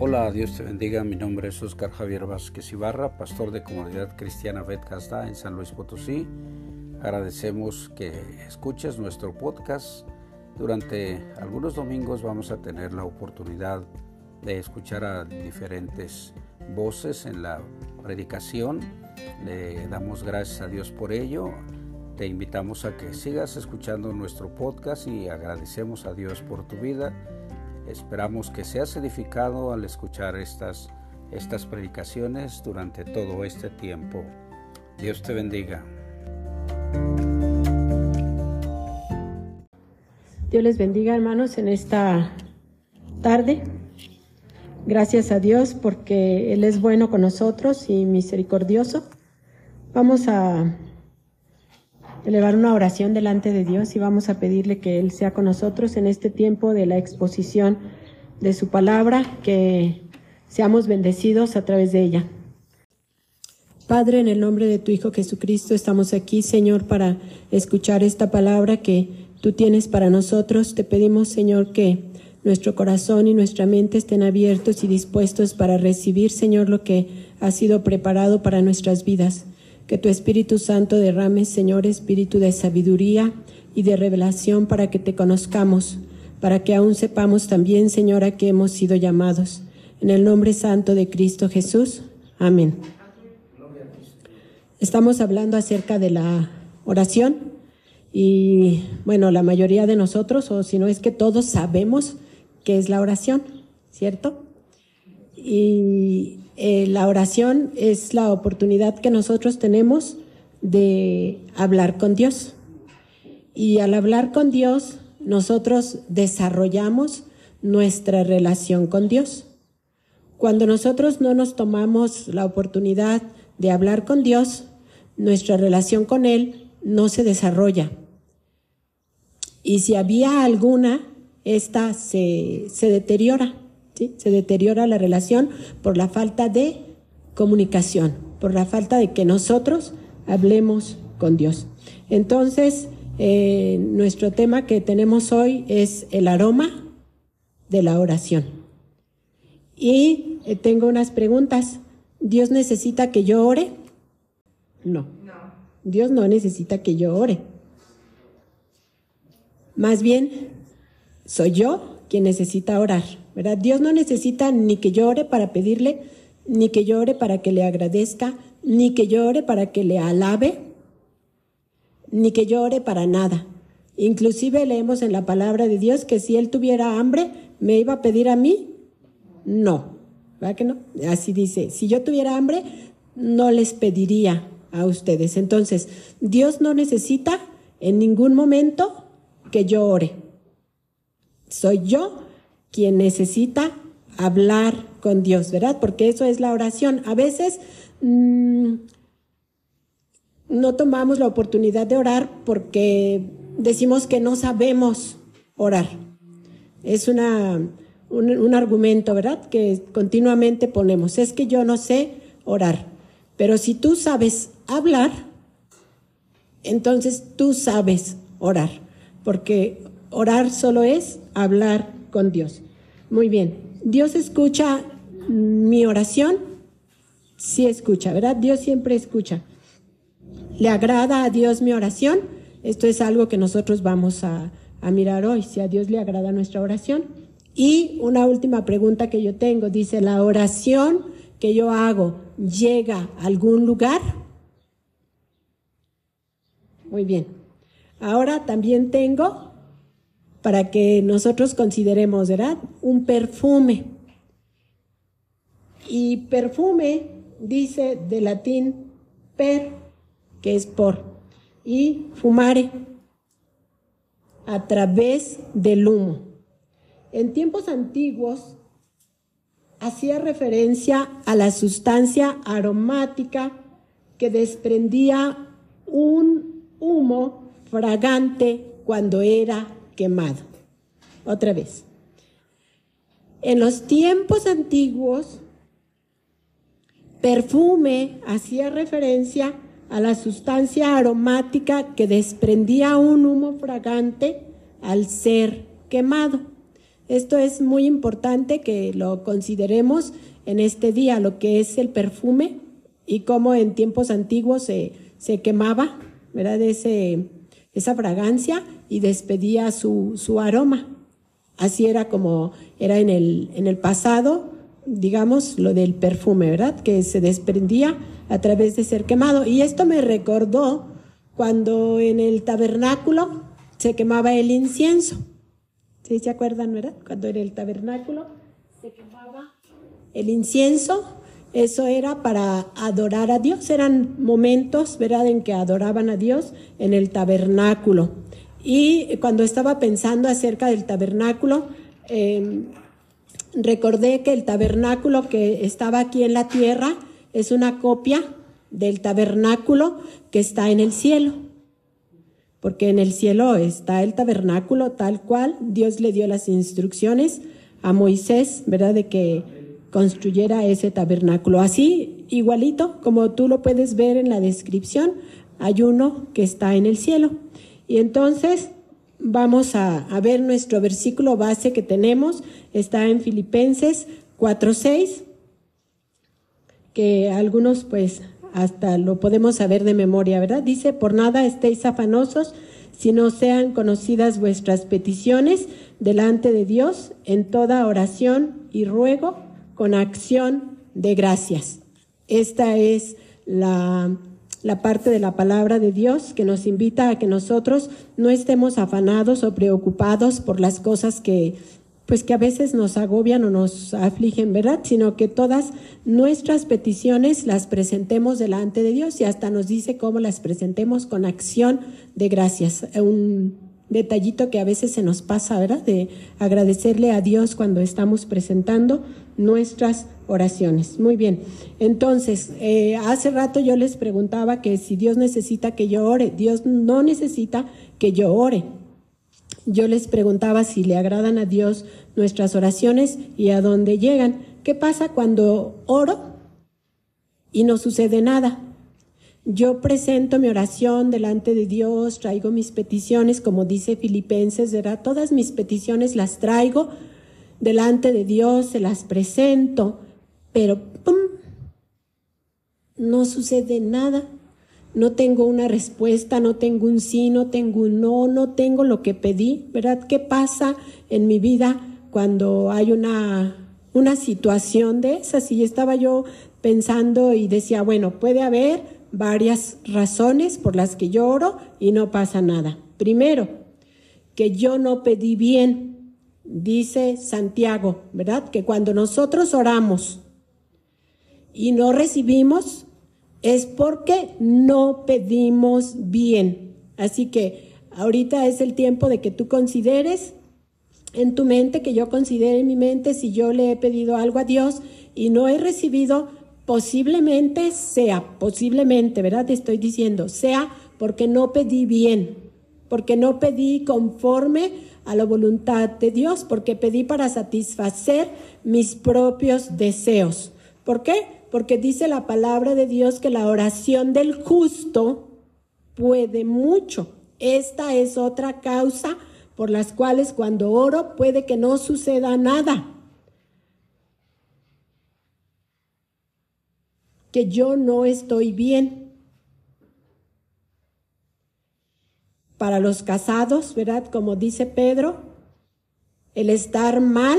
Hola, Dios te bendiga. Mi nombre es Oscar Javier Vázquez Ibarra, pastor de Comunidad Cristiana Betcasta en San Luis Potosí. Agradecemos que escuches nuestro podcast. Durante algunos domingos vamos a tener la oportunidad de escuchar a diferentes voces en la predicación. Le damos gracias a Dios por ello. Te invitamos a que sigas escuchando nuestro podcast y agradecemos a Dios por tu vida Esperamos que seas edificado al escuchar estas, estas predicaciones durante todo este tiempo. Dios te bendiga. Dios les bendiga hermanos en esta tarde. Gracias a Dios porque Él es bueno con nosotros y misericordioso. Vamos a elevar una oración delante de Dios y vamos a pedirle que Él sea con nosotros en este tiempo de la exposición de su palabra, que seamos bendecidos a través de ella. Padre, en el nombre de tu Hijo Jesucristo, estamos aquí, Señor, para escuchar esta palabra que tú tienes para nosotros. Te pedimos, Señor, que nuestro corazón y nuestra mente estén abiertos y dispuestos para recibir, Señor, lo que ha sido preparado para nuestras vidas. Que tu Espíritu Santo derrame, Señor, espíritu de sabiduría y de revelación para que te conozcamos, para que aún sepamos también, Señor, a qué hemos sido llamados. En el nombre santo de Cristo Jesús. Amén. Estamos hablando acerca de la oración y, bueno, la mayoría de nosotros, o si no es que todos sabemos qué es la oración, ¿cierto? Y eh, la oración es la oportunidad que nosotros tenemos de hablar con Dios. Y al hablar con Dios, nosotros desarrollamos nuestra relación con Dios. Cuando nosotros no nos tomamos la oportunidad de hablar con Dios, nuestra relación con Él no se desarrolla. Y si había alguna, esta se, se deteriora. Se deteriora la relación por la falta de comunicación, por la falta de que nosotros hablemos con Dios. Entonces, eh, nuestro tema que tenemos hoy es el aroma de la oración. Y eh, tengo unas preguntas. ¿Dios necesita que yo ore? No. no. Dios no necesita que yo ore. Más bien, soy yo quien necesita orar, ¿verdad? Dios no necesita ni que llore para pedirle, ni que llore para que le agradezca, ni que llore para que le alabe, ni que llore para nada. Inclusive leemos en la palabra de Dios que si él tuviera hambre, ¿me iba a pedir a mí? No, ¿verdad que no? Así dice, si yo tuviera hambre, no les pediría a ustedes. Entonces, Dios no necesita en ningún momento que yo ore. Soy yo quien necesita hablar con Dios, ¿verdad? Porque eso es la oración. A veces mm, no tomamos la oportunidad de orar porque decimos que no sabemos orar. Es una, un, un argumento, ¿verdad? Que continuamente ponemos. Es que yo no sé orar. Pero si tú sabes hablar, entonces tú sabes orar. Porque orar solo es hablar con Dios. Muy bien, Dios escucha mi oración, sí escucha, ¿verdad? Dios siempre escucha. ¿Le agrada a Dios mi oración? Esto es algo que nosotros vamos a, a mirar hoy, si a Dios le agrada nuestra oración. Y una última pregunta que yo tengo, dice, ¿la oración que yo hago llega a algún lugar? Muy bien. Ahora también tengo para que nosotros consideremos, ¿verdad? Un perfume. Y perfume dice de latín per, que es por, y fumare, a través del humo. En tiempos antiguos hacía referencia a la sustancia aromática que desprendía un humo fragante cuando era quemado. Otra vez. En los tiempos antiguos, perfume hacía referencia a la sustancia aromática que desprendía un humo fragante al ser quemado. Esto es muy importante que lo consideremos en este día, lo que es el perfume y cómo en tiempos antiguos se, se quemaba, ¿verdad? Ese, esa fragancia y despedía su, su aroma. Así era como era en el, en el pasado, digamos, lo del perfume, ¿verdad? Que se desprendía a través de ser quemado. Y esto me recordó cuando en el tabernáculo se quemaba el incienso. ¿Sí se acuerdan, verdad? Cuando en el tabernáculo se quemaba el incienso, eso era para adorar a Dios. Eran momentos, ¿verdad?, en que adoraban a Dios en el tabernáculo. Y cuando estaba pensando acerca del tabernáculo, em, recordé que el tabernáculo que estaba aquí en la tierra es una copia del tabernáculo que está en el cielo. Porque en el cielo está el tabernáculo tal cual Dios le dio las instrucciones a Moisés, ¿verdad? De que construyera ese tabernáculo. Así, igualito, como tú lo puedes ver en la descripción, hay uno que está en el cielo. Y entonces vamos a, ver nuestro versículo base que tenemos, está en Filipenses 4.6 que algunos pues hasta lo podemos saber de memoria, ¿verdad? Dice, por nada estéis afanosos, si no sean conocidas vuestras peticiones delante de Dios en toda oración y ruego con acción de gracias. Esta es la, la parte de la palabra de Dios que nos invita a que nosotros no estemos afanados o preocupados por las cosas que pues que a veces nos agobian o nos afligen, ¿verdad? Sino que todas nuestras peticiones las presentemos delante de Dios y hasta nos dice cómo las presentemos con acción de gracias. Un detallito que a veces se nos pasa, ¿verdad? De agradecerle a Dios cuando estamos presentando nuestras oraciones. Muy bien. Entonces, eh, hace rato yo les preguntaba que si Dios necesita que yo ore. Dios no necesita que yo ore yo les preguntaba si le agradan a Dios nuestras oraciones y a dónde llegan. ¿Qué pasa cuando oro y no sucede nada? Yo presento mi oración delante de Dios, traigo mis peticiones, como dice Filipenses, ¿verdad? Todas mis peticiones las traigo delante de Dios, se las presento, pero ¡pum! no sucede nada no tengo una respuesta, no tengo un sí, no tengo un no, no tengo lo que pedí, ¿verdad? ¿Qué pasa en mi vida cuando hay una, una situación de esas? Y estaba yo pensando y decía, bueno, puede haber varias razones por las que yo oro y no pasa nada. Primero, que yo no pedí bien, dice Santiago, ¿verdad? Que cuando nosotros oramos y no recibimos, es porque no pedimos bien. Así que ahorita es el tiempo de que tú consideres en tu mente, que yo considere en mi mente si yo le he pedido algo a Dios y no he recibido, posiblemente sea, posiblemente, ¿verdad? Te estoy diciendo, sea porque no pedí bien, porque no pedí conforme a la voluntad de Dios, porque pedí para satisfacer mis propios deseos. ¿Por qué? porque dice la palabra de Dios que la oración del justo puede mucho. Esta es otra causa por las cuales cuando oro puede que no suceda nada. Que yo no estoy bien. Para los casados, ¿verdad? Como dice Pedro, el estar mal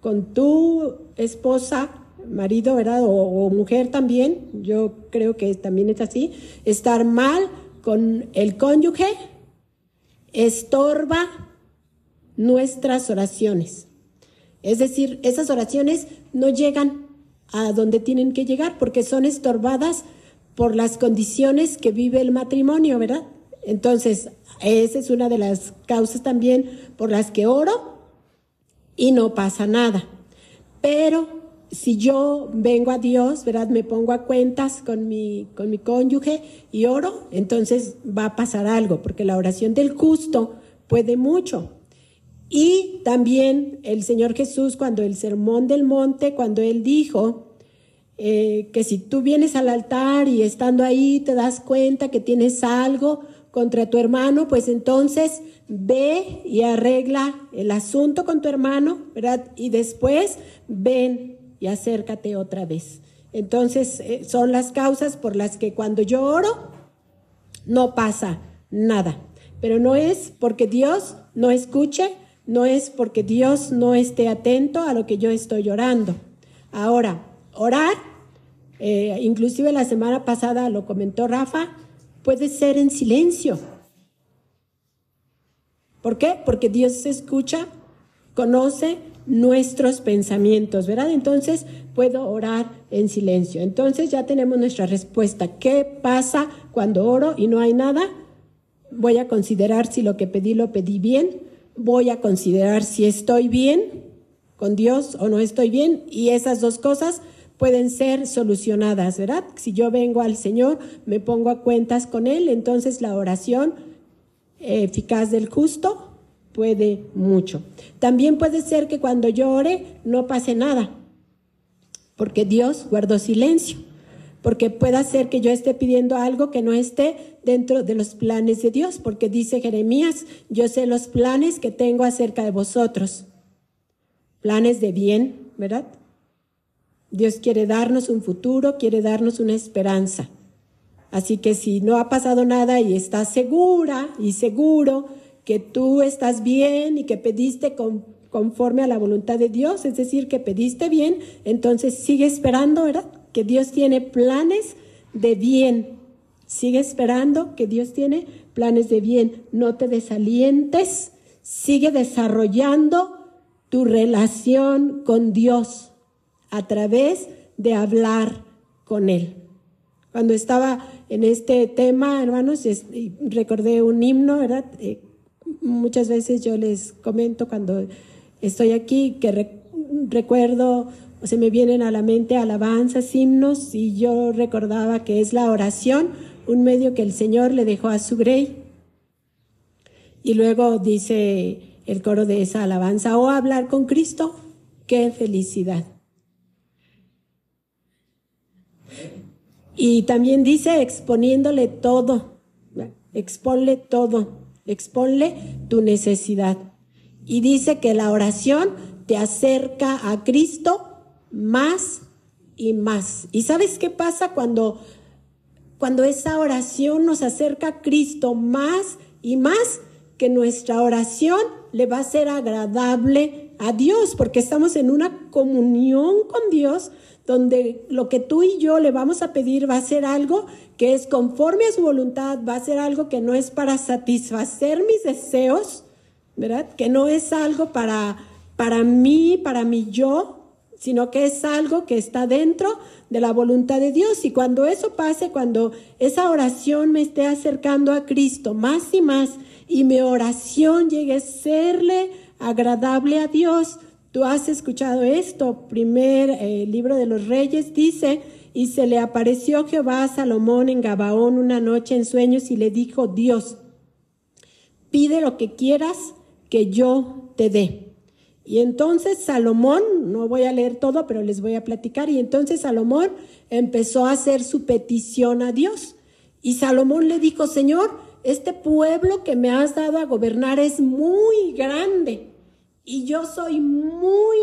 con tu esposa marido, ¿verdad? O, mujer también, yo creo que también es así, estar mal con el cónyuge estorba nuestras oraciones. Es decir, esas oraciones no llegan a donde tienen que llegar porque son estorbadas por las condiciones que vive el matrimonio, ¿verdad? Entonces, esa es una de las causas también por las que oro y no pasa nada. Pero si yo vengo a Dios, ¿verdad? Me pongo a cuentas con mi, con mi cónyuge y oro, entonces va a pasar algo, porque la oración del justo puede mucho. Y también el Señor Jesús, cuando el sermón del monte, cuando Él dijo eh, que si tú vienes al altar y estando ahí te das cuenta que tienes algo contra tu hermano, pues entonces ve y arregla el asunto con tu hermano, ¿verdad? Y después ven y acércate otra vez. Entonces eh, son las causas por las que cuando yo oro no pasa nada. Pero no es porque Dios no escuche, no es porque Dios no esté atento a lo que yo estoy orando. Ahora, orar, eh, inclusive la semana pasada lo comentó Rafa, puede ser en silencio. ¿Por qué? Porque Dios escucha, conoce nuestros pensamientos, ¿verdad? Entonces puedo orar en silencio. Entonces ya tenemos nuestra respuesta. ¿Qué pasa cuando oro y no hay nada? Voy a considerar si lo que pedí lo pedí bien. Voy a considerar si estoy bien con Dios o no estoy bien. Y esas dos cosas pueden ser solucionadas, ¿verdad? Si yo vengo al Señor, me pongo a cuentas con Él, entonces la oración eficaz del justo puede mucho. También puede ser que cuando yo ore no pase nada, porque Dios guardó silencio, porque puede ser que yo esté pidiendo algo que no esté dentro de los planes de Dios, porque dice Jeremías, yo sé los planes que tengo acerca de vosotros, planes de bien, ¿verdad? Dios quiere darnos un futuro, quiere darnos una esperanza. Así que si no ha pasado nada y estás segura y seguro que tú estás bien y que pediste conforme a la voluntad de Dios, es decir, que pediste bien, entonces sigue esperando, ¿verdad? Que Dios tiene planes de bien. Sigue esperando que Dios tiene planes de bien. No te desalientes, sigue desarrollando tu relación con Dios a través de hablar con Él. Cuando estaba en este tema, hermanos, recordé un himno, ¿verdad? Eh, muchas veces yo les comento cuando estoy aquí que recuerdo o se me vienen a la mente alabanzas, himnos, y yo recordaba que es la oración, un medio que el Señor le dejó a su grey. Y luego dice el coro de esa alabanza, o oh, hablar con Cristo, qué felicidad. Y también dice exponiéndole todo, exponle todo, exponle tu necesidad. Y dice que la oración te acerca a Cristo más y más. ¿Y sabes qué pasa cuando, cuando esa oración nos acerca a Cristo más y más? Que nuestra oración le va a ser agradable a Dios, porque estamos en una comunión con Dios donde lo que tú y yo le vamos a pedir va a ser algo que es conforme a su voluntad, va a ser algo que no es para satisfacer mis deseos, ¿verdad? Que no es algo para, para mí, para mi yo, sino que es algo que está dentro de la voluntad de Dios. Y cuando eso pase, cuando esa oración me esté acercando a Cristo más y más, y mi oración llegue a serle agradable a Dios, Tú has escuchado esto. Primer eh, libro de los reyes dice, y se le apareció Jehová a Salomón en Gabaón una noche en sueños y le dijo, Dios, pide lo que quieras que yo te dé. Y entonces Salomón, no voy a leer todo, pero les voy a platicar, y entonces Salomón empezó a hacer su petición a Dios. Y Salomón le dijo, Señor, este pueblo que me has dado a gobernar es muy grande y yo soy muy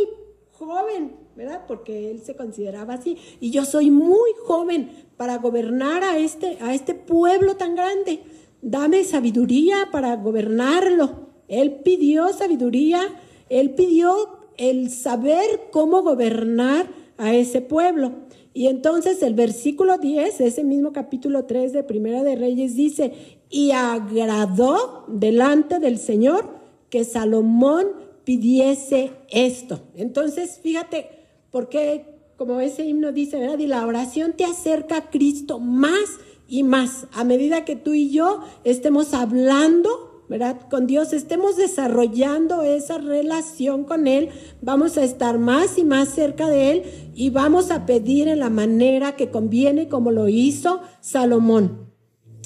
joven, ¿verdad? Porque él se consideraba así. Y yo soy muy joven para gobernar a este, a este pueblo tan grande. Dame sabiduría para gobernarlo. Él pidió sabiduría, él pidió el saber cómo gobernar a ese pueblo. Y entonces el versículo 10, ese mismo capítulo 3 de Primera de Reyes dice, y agradó delante del Señor que Salomón pidiese esto. Entonces, fíjate, porque como ese himno dice, ¿verdad? Y la oración te acerca a Cristo más y más. A medida que tú y yo estemos hablando, ¿verdad? Con Dios, estemos desarrollando esa relación con Él, vamos a estar más y más cerca de Él y vamos a pedir en la manera que conviene, como lo hizo Salomón.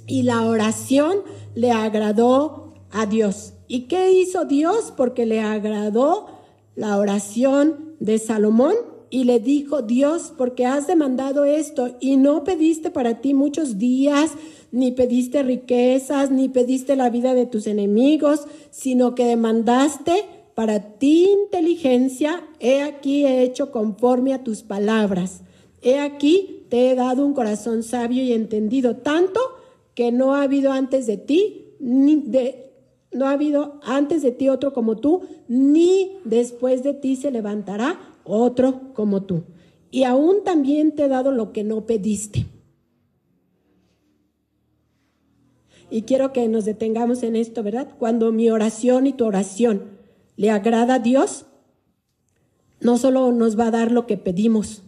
Y la oración le agradó a Dios. ¿Y qué hizo Dios? Porque le agradó la oración de Salomón y le dijo, Dios, porque has demandado esto y no pediste para ti muchos días, ni pediste riquezas, ni pediste la vida de tus enemigos, sino que demandaste para ti inteligencia, he aquí he hecho conforme a tus palabras. He aquí te he dado un corazón sabio y entendido, tanto que no ha habido antes de ti, ni de, no ha habido antes de ti otro como tú, ni después de ti se levantará otro como tú. Y aún también te he dado lo que no pediste. Y quiero que nos detengamos en esto, ¿verdad? Cuando mi oración y tu oración le agrada a Dios, no solo nos va a dar lo que pedimos,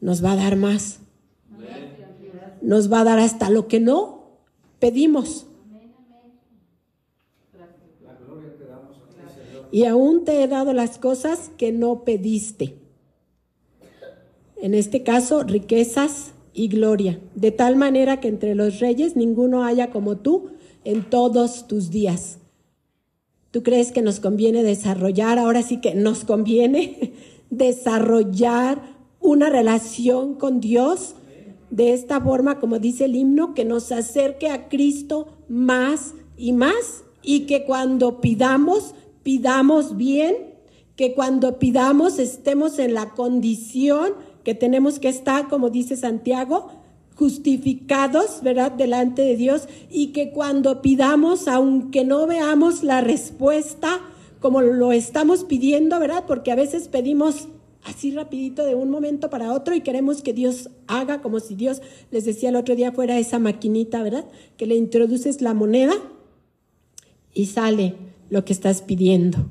nos va a dar más. Nos va a dar hasta lo que no pedimos. Y aún te he dado las cosas que no pediste. En este caso, riquezas y gloria, de tal manera que entre los reyes ninguno haya como tú en todos tus días. ¿Tú crees que nos conviene desarrollar, ahora sí que nos conviene desarrollar una relación con Dios de esta forma, como dice el himno, que nos acerque a Cristo más y más y que cuando pidamos, pidamos bien, que cuando pidamos estemos en la condición que tenemos que estar, como dice Santiago, justificados, ¿verdad?, delante de Dios y que cuando pidamos, aunque no veamos la respuesta como lo estamos pidiendo, ¿verdad? Porque a veces pedimos así rapidito de un momento para otro y queremos que Dios haga como si Dios, les decía el otro día, fuera esa maquinita, ¿verdad? Que le introduces la moneda y sale lo que estás pidiendo.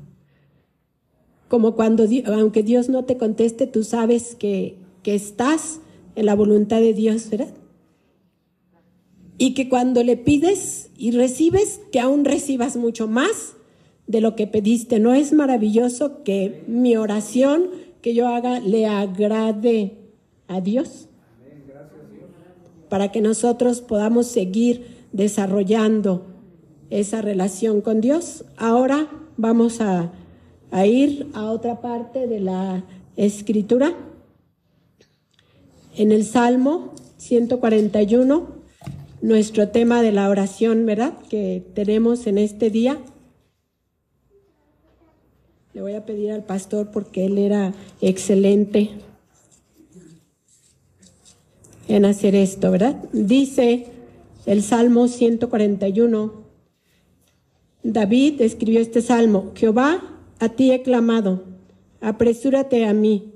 Como cuando, aunque Dios no te conteste, tú sabes que, que estás en la voluntad de Dios, ¿verdad? Y que cuando le pides y recibes, que aún recibas mucho más de lo que pediste. ¿No es maravilloso que mi oración que yo haga le agrade a Dios? Para que nosotros podamos seguir desarrollando esa relación con Dios. Ahora vamos a, a ir a otra parte de la escritura. En el Salmo 141, nuestro tema de la oración, ¿verdad? Que tenemos en este día. Le voy a pedir al pastor porque él era excelente en hacer esto, ¿verdad? Dice el Salmo 141. David escribió este salmo, Jehová, a ti he clamado, apresúrate a mí,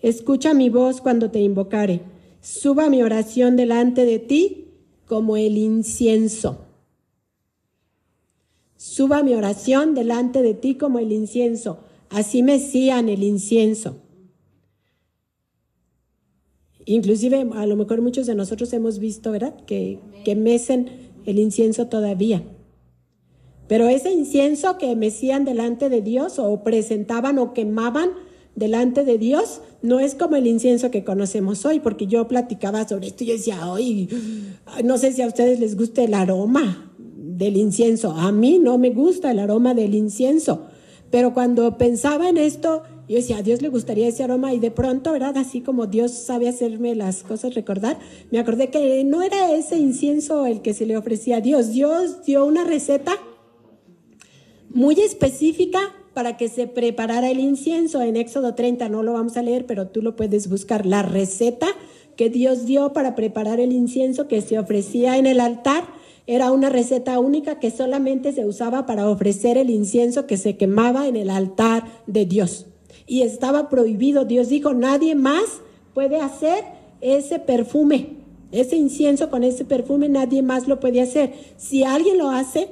escucha mi voz cuando te invocare, suba mi oración delante de ti como el incienso. Suba mi oración delante de ti como el incienso. Así mecían el incienso. Inclusive, a lo mejor muchos de nosotros hemos visto, ¿verdad? Que, que mecen el incienso todavía. Pero ese incienso que mecían delante de Dios o presentaban o quemaban delante de Dios no es como el incienso que conocemos hoy, porque yo platicaba sobre esto y decía, hoy no sé si a ustedes les gusta el aroma del incienso. A mí no me gusta el aroma del incienso. Pero cuando pensaba en esto, yo decía, a Dios le gustaría ese aroma y de pronto, ¿verdad? Así como Dios sabe hacerme las cosas recordar, me acordé que no era ese incienso el que se le ofrecía a Dios. Dios dio una receta muy específica para que se preparara el incienso. En Éxodo 30 no lo vamos a leer, pero tú lo puedes buscar. La receta que Dios dio para preparar el incienso que se ofrecía en el altar era una receta única que solamente se usaba para ofrecer el incienso que se quemaba en el altar de Dios. Y estaba prohibido. Dios dijo, nadie más puede hacer ese perfume, ese incienso con ese perfume, nadie más lo puede hacer. Si alguien lo hace,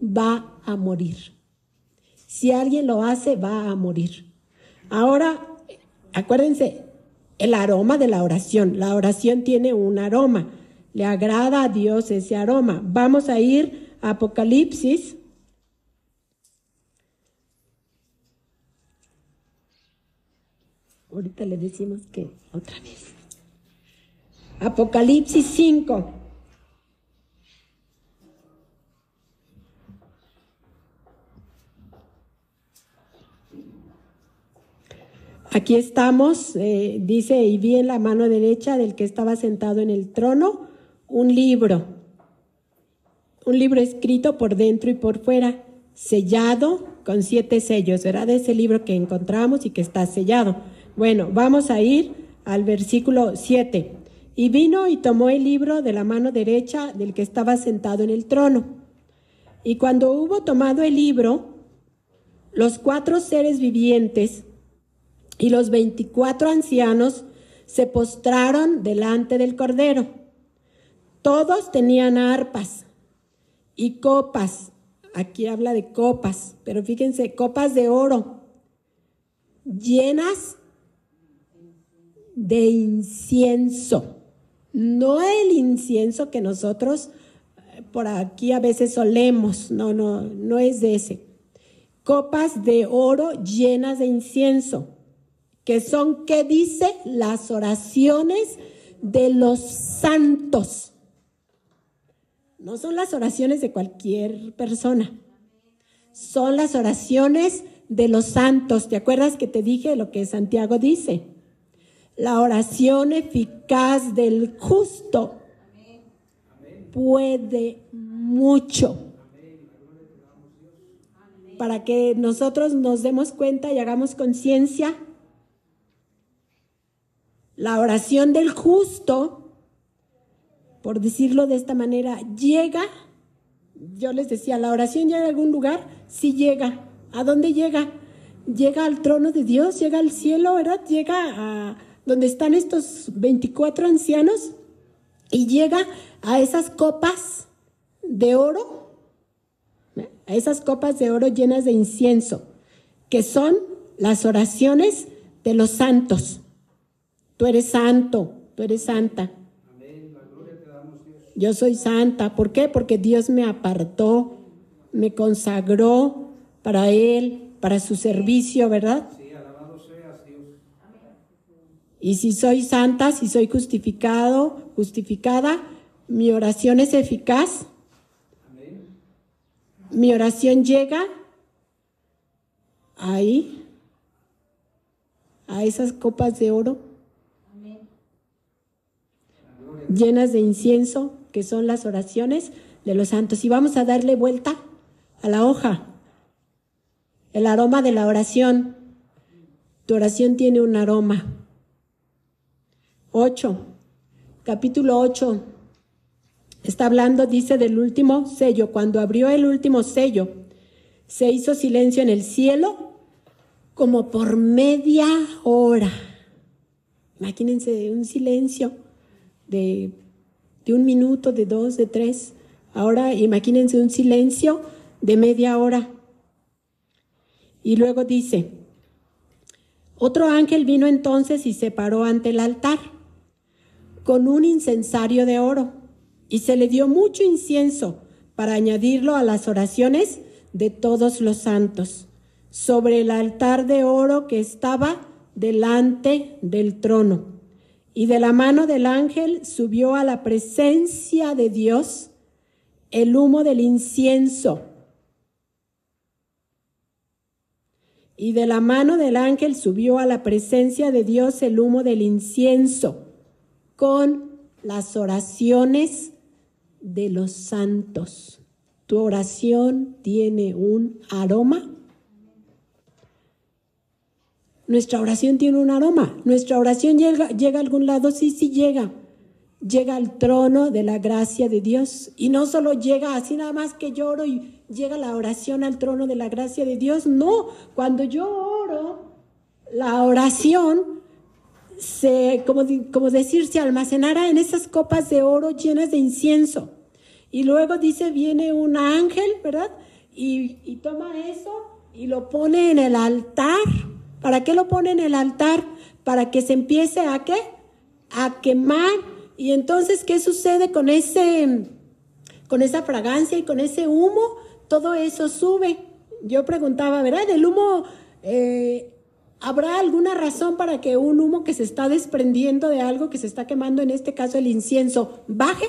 va a morir. Si alguien lo hace, va a morir. Ahora, acuérdense, el aroma de la oración. La oración tiene un aroma. Le agrada a Dios ese aroma. Vamos a ir a Apocalipsis. Ahorita le decimos que otra vez. Apocalipsis 5. Aquí estamos, eh, dice, y vi en la mano derecha del que estaba sentado en el trono un libro, un libro escrito por dentro y por fuera, sellado con siete sellos, ¿verdad? Ese libro que encontramos y que está sellado. Bueno, vamos a ir al versículo 7. Y vino y tomó el libro de la mano derecha del que estaba sentado en el trono. Y cuando hubo tomado el libro, los cuatro seres vivientes y los veinticuatro ancianos se postraron delante del Cordero. Todos tenían arpas y copas. Aquí habla de copas, pero fíjense, copas de oro llenas de incienso no el incienso que nosotros eh, por aquí a veces solemos, no, no, no es de ese. Copas de oro llenas de incienso, que son, ¿qué dice? Las oraciones de los santos. No son las oraciones de cualquier persona, son las oraciones de los santos. ¿Te acuerdas que te dije lo que Santiago dice? La oración eficaz del justo puede mucho para que nosotros nos demos cuenta y hagamos conciencia. La oración del justo, por decirlo de esta manera, llega, yo les decía, la oración llega a algún lugar, sí llega. ¿A dónde llega? Llega al trono de Dios, llega al cielo, ¿verdad? Llega a, donde están estos 24 ancianos y llega a esas copas de oro, a esas copas de oro llenas de incienso, que son las oraciones de los santos. Tú eres santo, tú eres santa. Yo soy santa. ¿Por qué? Porque Dios me apartó, me consagró para Él, para su servicio, ¿verdad? Y si soy santa, si soy justificado, justificada, mi oración es eficaz. Mi oración llega ahí, a esas copas de oro llenas de incienso, que son las oraciones de los santos. Y vamos a darle vuelta a la hoja. El aroma de la oración. Tu oración tiene un aroma. 8, capítulo 8, está hablando, dice, del último sello. Cuando abrió el último sello, se hizo silencio en el cielo como por media hora. Imagínense un silencio de, de un minuto, de dos, de tres. Ahora imagínense un silencio de media hora. Y luego dice, otro ángel vino entonces y se paró ante el altar con un incensario de oro y se le dio mucho incienso para añadirlo a las oraciones de todos los santos sobre el altar de oro que estaba delante del trono. Y de la mano del ángel subió a la presencia de Dios el humo del incienso. Y de la mano del ángel subió a la presencia de Dios el humo del incienso con las oraciones de los santos. Tu oración tiene un aroma. Nuestra oración tiene un aroma. Nuestra oración llega, llega a algún lado, sí, sí llega. Llega al trono de la gracia de Dios. Y no solo llega así nada más que lloro y llega la oración al trono de la gracia de Dios. No, cuando yo oro, la oración se, como, como decir, se almacenara en esas copas de oro llenas de incienso. Y luego dice, viene un ángel, ¿verdad? Y, y toma eso y lo pone en el altar. ¿Para qué lo pone en el altar? Para que se empiece a qué? A quemar. Y entonces, ¿qué sucede con ese, con esa fragancia y con ese humo? Todo eso sube. Yo preguntaba, ¿verdad? El humo eh, ¿Habrá alguna razón para que un humo que se está desprendiendo de algo que se está quemando, en este caso el incienso, baje?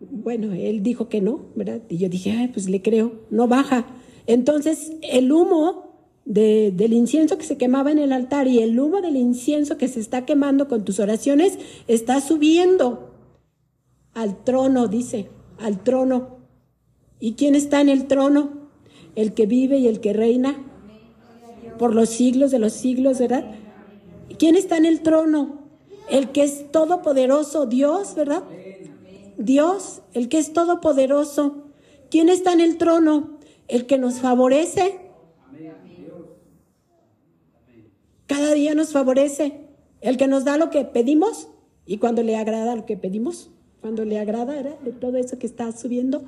Bueno, él dijo que no, ¿verdad? Y yo dije, Ay, pues le creo, no baja. Entonces, el humo del incienso que se quemaba en el altar y el humo del incienso que se está quemando con tus oraciones está subiendo al trono, dice, al trono. ¿Y quién está en el trono? El que vive y el que reina por los siglos de los siglos, ¿verdad? ¿Quién está en el trono? El que es todopoderoso, Dios, ¿verdad? Dios, el que es todopoderoso. ¿Quién está en el trono? El que nos favorece. Cada día nos favorece. El que nos da lo que pedimos y cuando le agrada lo que pedimos, cuando le agrada de todo eso que está subiendo,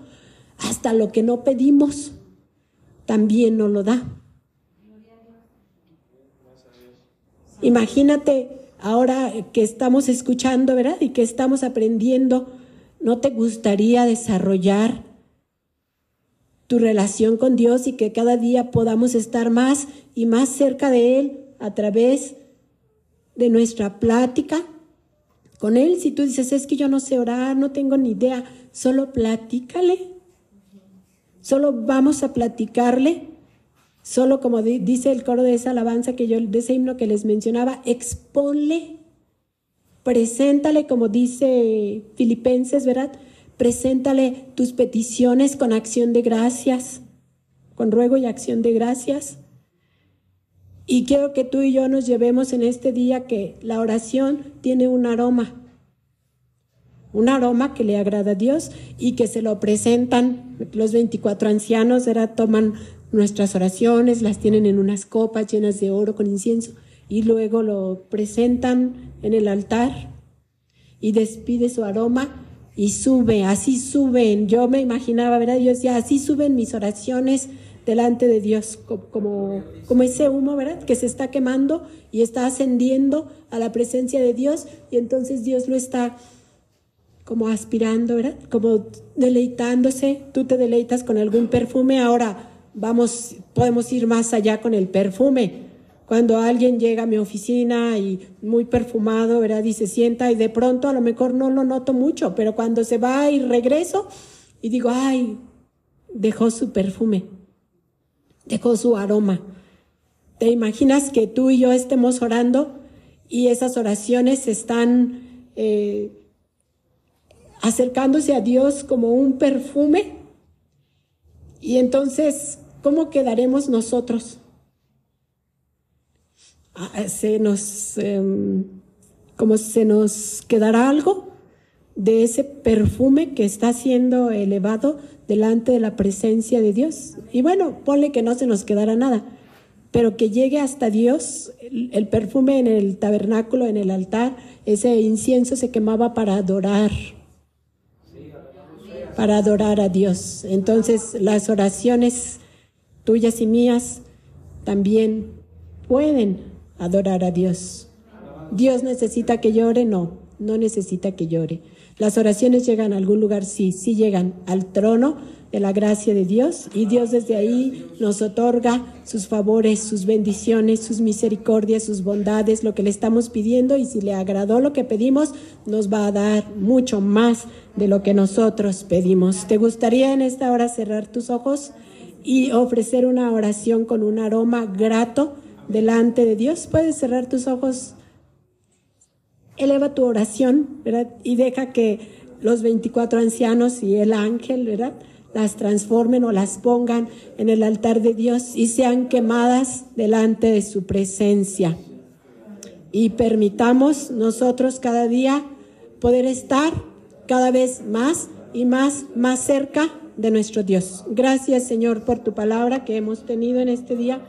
hasta lo que no pedimos, también nos lo da. Imagínate ahora que estamos escuchando, ¿verdad? Y que estamos aprendiendo, ¿no te gustaría desarrollar tu relación con Dios y que cada día podamos estar más y más cerca de Él a través de nuestra plática con Él? Si tú dices, es que yo no sé orar, no tengo ni idea, solo platícale. Solo vamos a platicarle Solo como dice el coro de esa alabanza que yo, de ese himno que les mencionaba, exponle, preséntale, como dice Filipenses, ¿verdad? Preséntale tus peticiones con acción de gracias, con ruego y acción de gracias. Y quiero que tú y yo nos llevemos en este día que la oración tiene un aroma, un aroma que le agrada a Dios y que se lo presentan los 24 ancianos, ¿verdad? Toman nuestras oraciones, las tienen en unas copas llenas de oro con incienso y luego lo presentan en el altar y despide su aroma y sube, así suben. Yo me imaginaba, ¿verdad? Yo decía, así suben mis oraciones delante de Dios, como, como ese humo, ¿verdad? Que se está quemando y está ascendiendo a la presencia de Dios y entonces Dios lo está como aspirando, ¿verdad? Como deleitándose. Tú te deleitas con algún perfume. Ahora, vamos, podemos ir más allá con el perfume. Cuando alguien llega a mi oficina y muy perfumado, ¿verdad? Y se sienta y de pronto a lo mejor no lo noto mucho, pero cuando se va y regreso y digo, ay, dejó su perfume, dejó su aroma. ¿Te imaginas que tú y yo estemos orando y esas oraciones están eh, acercándose a Dios como un perfume? Y entonces ¿cómo quedaremos nosotros? Ah, se nos, em, como se nos quedará algo de ese perfume que está siendo elevado delante de la presencia de Dios. Y bueno, ponle que no se nos quedará nada, pero que llegue hasta Dios, el perfume en el tabernáculo, en el altar, ese incienso se quemaba para adorar, para adorar a Dios. Entonces las oraciones tuyas y mías, también pueden adorar a Dios. Dios necesita que llore, no, no necesita que llore. Las oraciones llegan a algún lugar, sí, sí llegan al trono de la gracia de Dios y Dios desde ahí nos otorga sus favores, sus bendiciones, sus misericordias, sus bondades, lo que le estamos pidiendo y si le agradó lo que pedimos, nos va a dar mucho más de lo que nosotros pedimos. ¿Te gustaría en esta hora cerrar tus ojos? y ofrecer una oración con un aroma grato delante de Dios. Puedes cerrar tus ojos, eleva tu oración, ¿verdad? Y deja que los 24 ancianos y el ángel, ¿verdad? Las transformen o las pongan en el altar de Dios y sean quemadas delante de su presencia. Y permitamos nosotros cada día poder estar cada vez más y más, más cerca de nuestro Dios. Gracias Señor por tu palabra que hemos tenido en este día.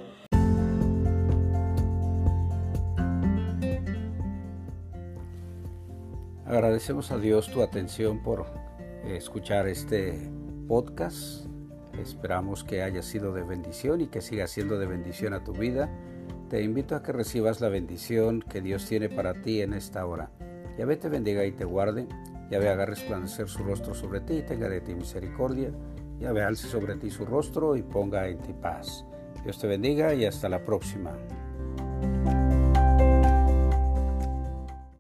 Agradecemos a Dios tu atención por escuchar este podcast. Esperamos que haya sido de bendición y que siga siendo de bendición a tu vida. Te invito a que recibas la bendición que Dios tiene para ti en esta hora. Yahvé te bendiga y te guarde. Yahvé haga resplandecer su rostro sobre ti y tenga de ti misericordia. Yahvé alce sobre ti su rostro y ponga en ti paz. Dios te bendiga y hasta la próxima.